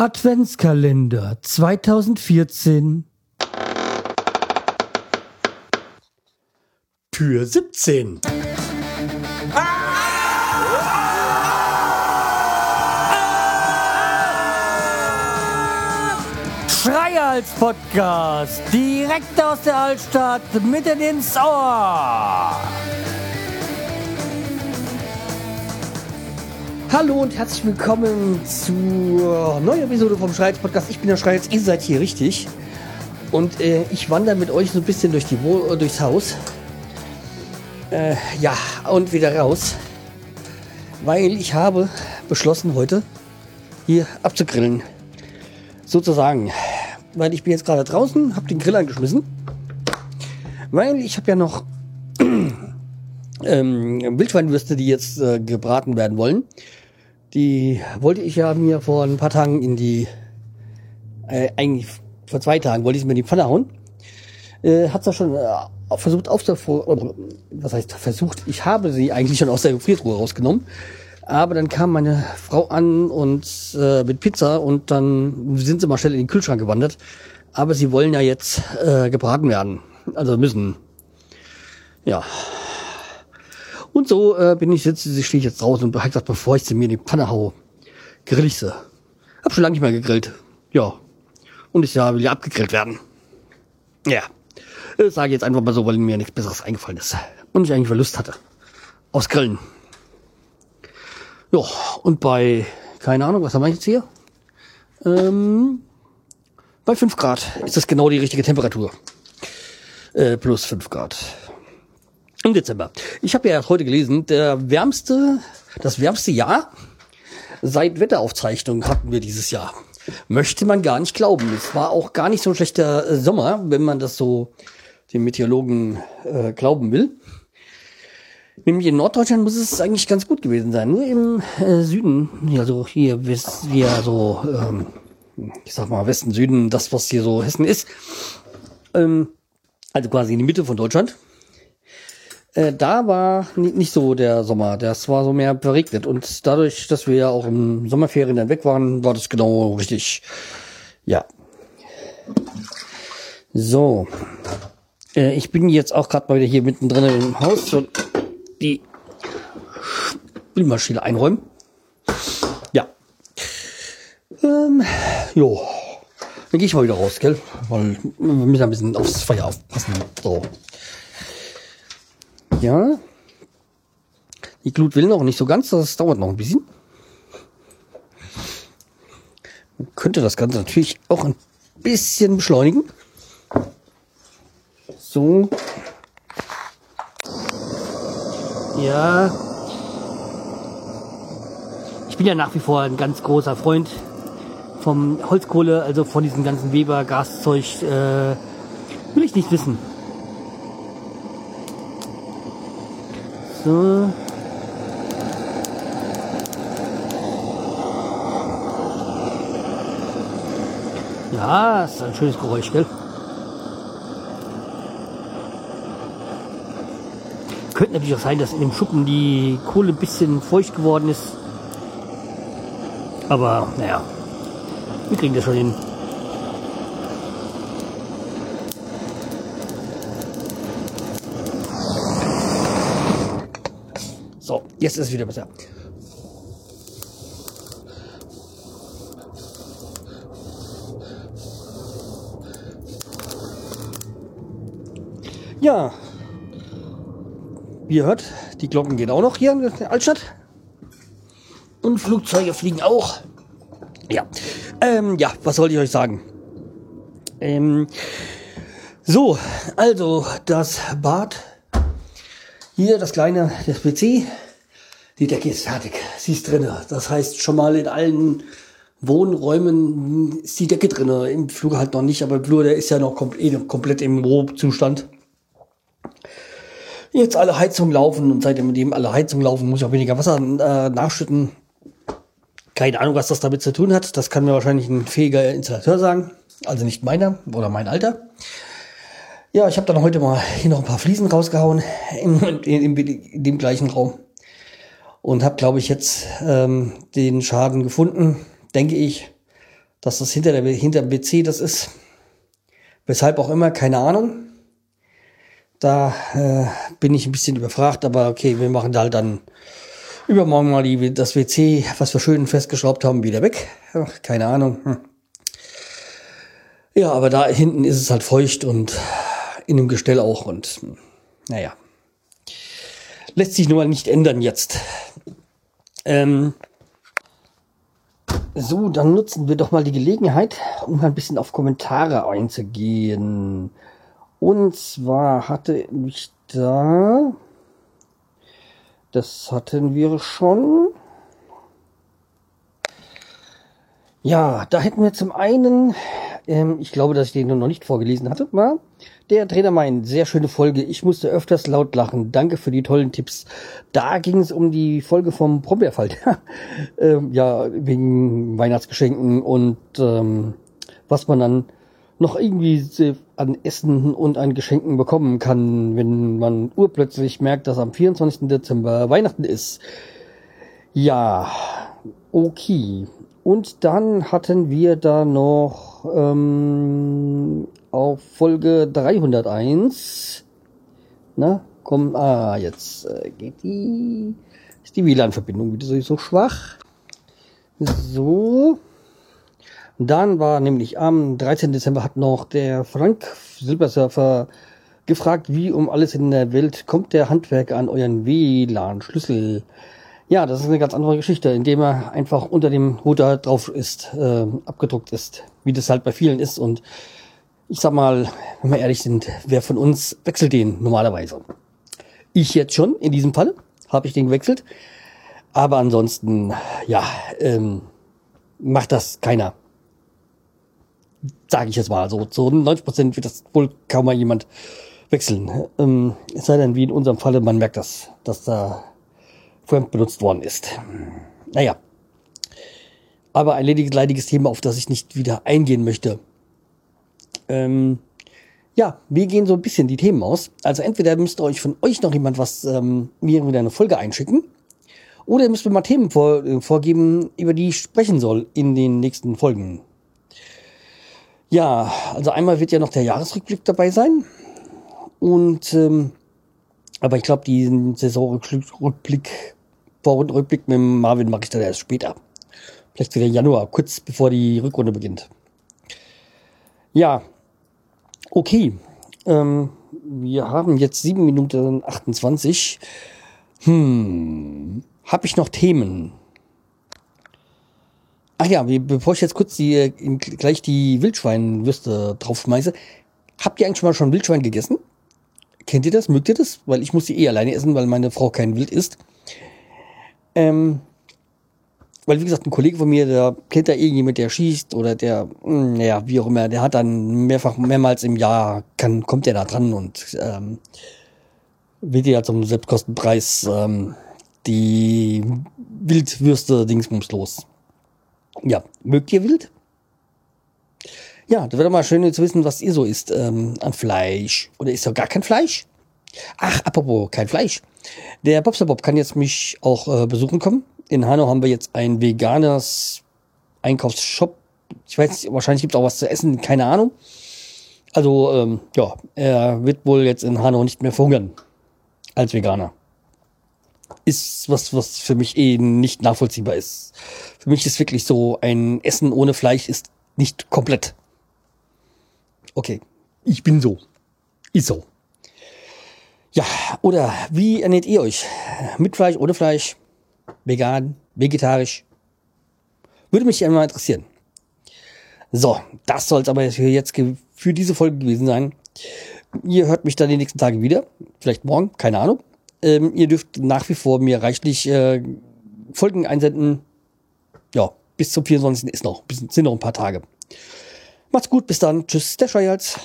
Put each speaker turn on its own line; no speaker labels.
Adventskalender 2014
Tür 17.
Schreihals Podcast, direkt aus der Altstadt, mitten ins Ohr. Hallo und herzlich willkommen zur neuen Episode vom Schreihals Podcast. Ich bin der Schreihals, ihr seid hier richtig. Und äh, ich wandere mit euch so ein bisschen durch die durchs Haus. Äh, ja, und wieder raus. Weil ich habe beschlossen, heute hier abzugrillen. Sozusagen. Weil ich bin jetzt gerade draußen, habe den Grill angeschmissen. Weil ich habe ja noch ähm, Wildschweinwürste, die jetzt äh, gebraten werden wollen. Die wollte ich ja mir vor ein paar Tagen in die, äh, eigentlich vor zwei Tagen wollte ich sie mir in die Pfanne hauen. Äh, hat's ja schon äh, versucht auf der, was heißt versucht, ich habe sie eigentlich schon aus der Gefriertruhe rausgenommen. Aber dann kam meine Frau an und äh, mit Pizza und dann sind sie mal schnell in den Kühlschrank gewandert. Aber sie wollen ja jetzt äh, gebraten werden. Also müssen. Ja, und so äh, bin ich jetzt, stehe ich jetzt draußen und habe gesagt, bevor ich sie mir in die Pfanne hau, grill ich sie. Hab schon lange nicht mehr gegrillt. Ja. Und ich ja, will ja abgegrillt werden. Ja. Das sage ich jetzt einfach mal so, weil mir nichts Besseres eingefallen ist. Und ich eigentlich Lust hatte. Aufs Grillen. Ja, und bei, keine Ahnung, was haben wir jetzt hier? Ähm, bei 5 Grad ist das genau die richtige Temperatur. Äh, plus 5 Grad. Im Dezember. Ich habe ja heute gelesen, der wärmste, das wärmste Jahr seit Wetteraufzeichnungen hatten wir dieses Jahr. Möchte man gar nicht glauben. Es war auch gar nicht so ein schlechter äh, Sommer, wenn man das so den Meteorologen äh, glauben will. Nämlich in Norddeutschland muss es eigentlich ganz gut gewesen sein. Nur im äh, Süden, also hier, wie so, ähm, ich sag mal Westen, Süden, das was hier so Hessen ist, ähm, also quasi in die Mitte von Deutschland, äh, da war nicht so der Sommer. Das war so mehr verregnet. Und dadurch, dass wir ja auch im Sommerferien dann weg waren, war das genau richtig. Ja. So. Äh, ich bin jetzt auch gerade mal wieder hier mittendrin im Haus. So die Spülmaschine einräumen. Ja. Ähm, jo. Dann gehe ich mal wieder raus, gell? Weil wir müssen ein bisschen aufs Feuer aufpassen. So. Ja. Die Glut will noch nicht so ganz, das dauert noch ein bisschen. Man könnte das Ganze natürlich auch ein bisschen beschleunigen. So. Ja. Ich bin ja nach wie vor ein ganz großer Freund vom Holzkohle, also von diesem ganzen Weber-Gaszeug, äh, will ich nicht wissen. So. Ja, ist ein schönes Geräusch, gell? Könnte natürlich auch sein, dass in dem Schuppen die Kohle ein bisschen feucht geworden ist. Aber naja, wir kriegen das schon hin. Jetzt ist es wieder besser. Ja, wie ihr hört, die Glocken gehen auch noch hier in der Altstadt. Und Flugzeuge fliegen auch. Ja, ähm, ja, was wollte ich euch sagen? Ähm, so, also das Bad hier das kleine, das PC. Die Decke ist fertig. Sie ist drinne. Das heißt, schon mal in allen Wohnräumen ist die Decke drinne. Im Flur halt noch nicht, aber im Flur, der ist ja noch komplett, eh komplett im Rohzustand. Jetzt alle Heizungen laufen und seitdem alle Heizungen laufen, muss ich auch weniger Wasser äh, nachschütten. Keine Ahnung, was das damit zu tun hat. Das kann mir wahrscheinlich ein fähiger Installateur sagen. Also nicht meiner oder mein Alter. Ja, ich habe dann heute mal hier noch ein paar Fliesen rausgehauen in, in, in dem gleichen Raum und habe, glaube ich, jetzt ähm, den Schaden gefunden, denke ich. dass das hinter der hinter dem WC das ist. Weshalb auch immer, keine Ahnung. Da äh, bin ich ein bisschen überfragt, aber okay, wir machen da halt dann übermorgen mal die, das WC, was wir schön festgeschraubt haben, wieder weg. Ach, keine Ahnung. Hm. Ja, aber da hinten ist es halt feucht und in dem Gestell auch und naja. Lässt sich nun mal nicht ändern jetzt. Ähm, so, dann nutzen wir doch mal die Gelegenheit, um ein bisschen auf Kommentare einzugehen. Und zwar hatte ich da, das hatten wir schon. Ja, da hätten wir zum einen, ähm, ich glaube, dass ich den noch nicht vorgelesen hatte, war der Trainer meint, sehr schöne Folge. Ich musste öfters laut lachen. Danke für die tollen Tipps. Da ging es um die Folge vom Brombeerfall. ähm, ja, wegen Weihnachtsgeschenken und ähm, was man dann noch irgendwie an Essen und an Geschenken bekommen kann, wenn man urplötzlich merkt, dass am 24. Dezember Weihnachten ist. Ja, okay. Und dann hatten wir da noch ähm, auf Folge 301. Na, komm, ah, jetzt äh, geht die, ist die WLAN-Verbindung wieder so schwach. So. Dann war nämlich am 13. Dezember hat noch der Frank Silbersurfer gefragt, wie um alles in der Welt kommt der Handwerker an euren WLAN-Schlüssel. Ja, das ist eine ganz andere Geschichte, indem er einfach unter dem Router drauf ist, äh, abgedruckt ist, wie das halt bei vielen ist. Und ich sag mal, wenn wir ehrlich sind, wer von uns wechselt den normalerweise? Ich jetzt schon, in diesem Fall, habe ich den gewechselt. Aber ansonsten, ja, ähm, macht das keiner sage ich jetzt mal. So zu 90 Prozent wird das wohl kaum mal jemand wechseln. Ähm, es sei denn, wie in unserem Falle, man merkt das, dass da fremd benutzt worden ist. Naja. Aber ein leidiges Thema, auf das ich nicht wieder eingehen möchte. Ähm, ja, wir gehen so ein bisschen die Themen aus. Also entweder müsst ihr euch von euch noch jemand was, ähm, mir wieder eine Folge einschicken. Oder ihr müsst mir mal Themen vor, äh, vorgeben, über die ich sprechen soll in den nächsten Folgen. Ja, also einmal wird ja noch der Jahresrückblick dabei sein. Und ähm, aber ich glaube, diesen Saisonrückblick, Vorrundenrückblick mit Marvin mache ich dann erst später. Vielleicht wieder Januar, kurz bevor die Rückrunde beginnt. Ja, okay. Ähm, wir haben jetzt sieben Minuten 28. Hm, habe ich noch Themen? Ach ja, bevor ich jetzt kurz die, äh, gleich die Wildschweinwürste draufschmeiße, habt ihr eigentlich mal schon Wildschwein gegessen? Kennt ihr das? Mögt ihr das? Weil ich muss sie eh alleine essen, weil meine Frau kein Wild isst. Ähm, weil, wie gesagt, ein Kollege von mir, der kennt da irgendjemand, der schießt oder der, hm, naja, wie auch immer, der hat dann mehrfach, mehrmals im Jahr, kann, kommt der da dran und ähm, wird ja zum Selbstkostenpreis ähm, die Wildwürste Dingsbums los. Ja, mögt ihr Wild? Ja, da wäre mal schön zu wissen, was ihr so isst ähm, an Fleisch. Oder ist doch gar kein Fleisch? Ach, apropos, kein Fleisch. Der Bobster Bob kann jetzt mich auch äh, besuchen kommen. In Hanau haben wir jetzt ein veganes Einkaufsshop. Ich weiß nicht, wahrscheinlich gibt es auch was zu essen, keine Ahnung. Also, ähm, ja, er wird wohl jetzt in Hanau nicht mehr verhungern. Als Veganer ist was, was für mich eh nicht nachvollziehbar ist. Für mich ist wirklich so, ein Essen ohne Fleisch ist nicht komplett. Okay, ich bin so. Ist so. Ja, oder wie ernährt ihr euch? Mit Fleisch, ohne Fleisch? Vegan, vegetarisch? Würde mich einmal interessieren. So, das soll es aber jetzt für diese Folge gewesen sein. Ihr hört mich dann die nächsten Tage wieder. Vielleicht morgen, keine Ahnung. Ähm, ihr dürft nach wie vor mir reichlich äh, Folgen einsenden. Ja, bis zum 24. ist noch, sind noch ein paar Tage. Macht's gut, bis dann. Tschüss, der Scheuerz.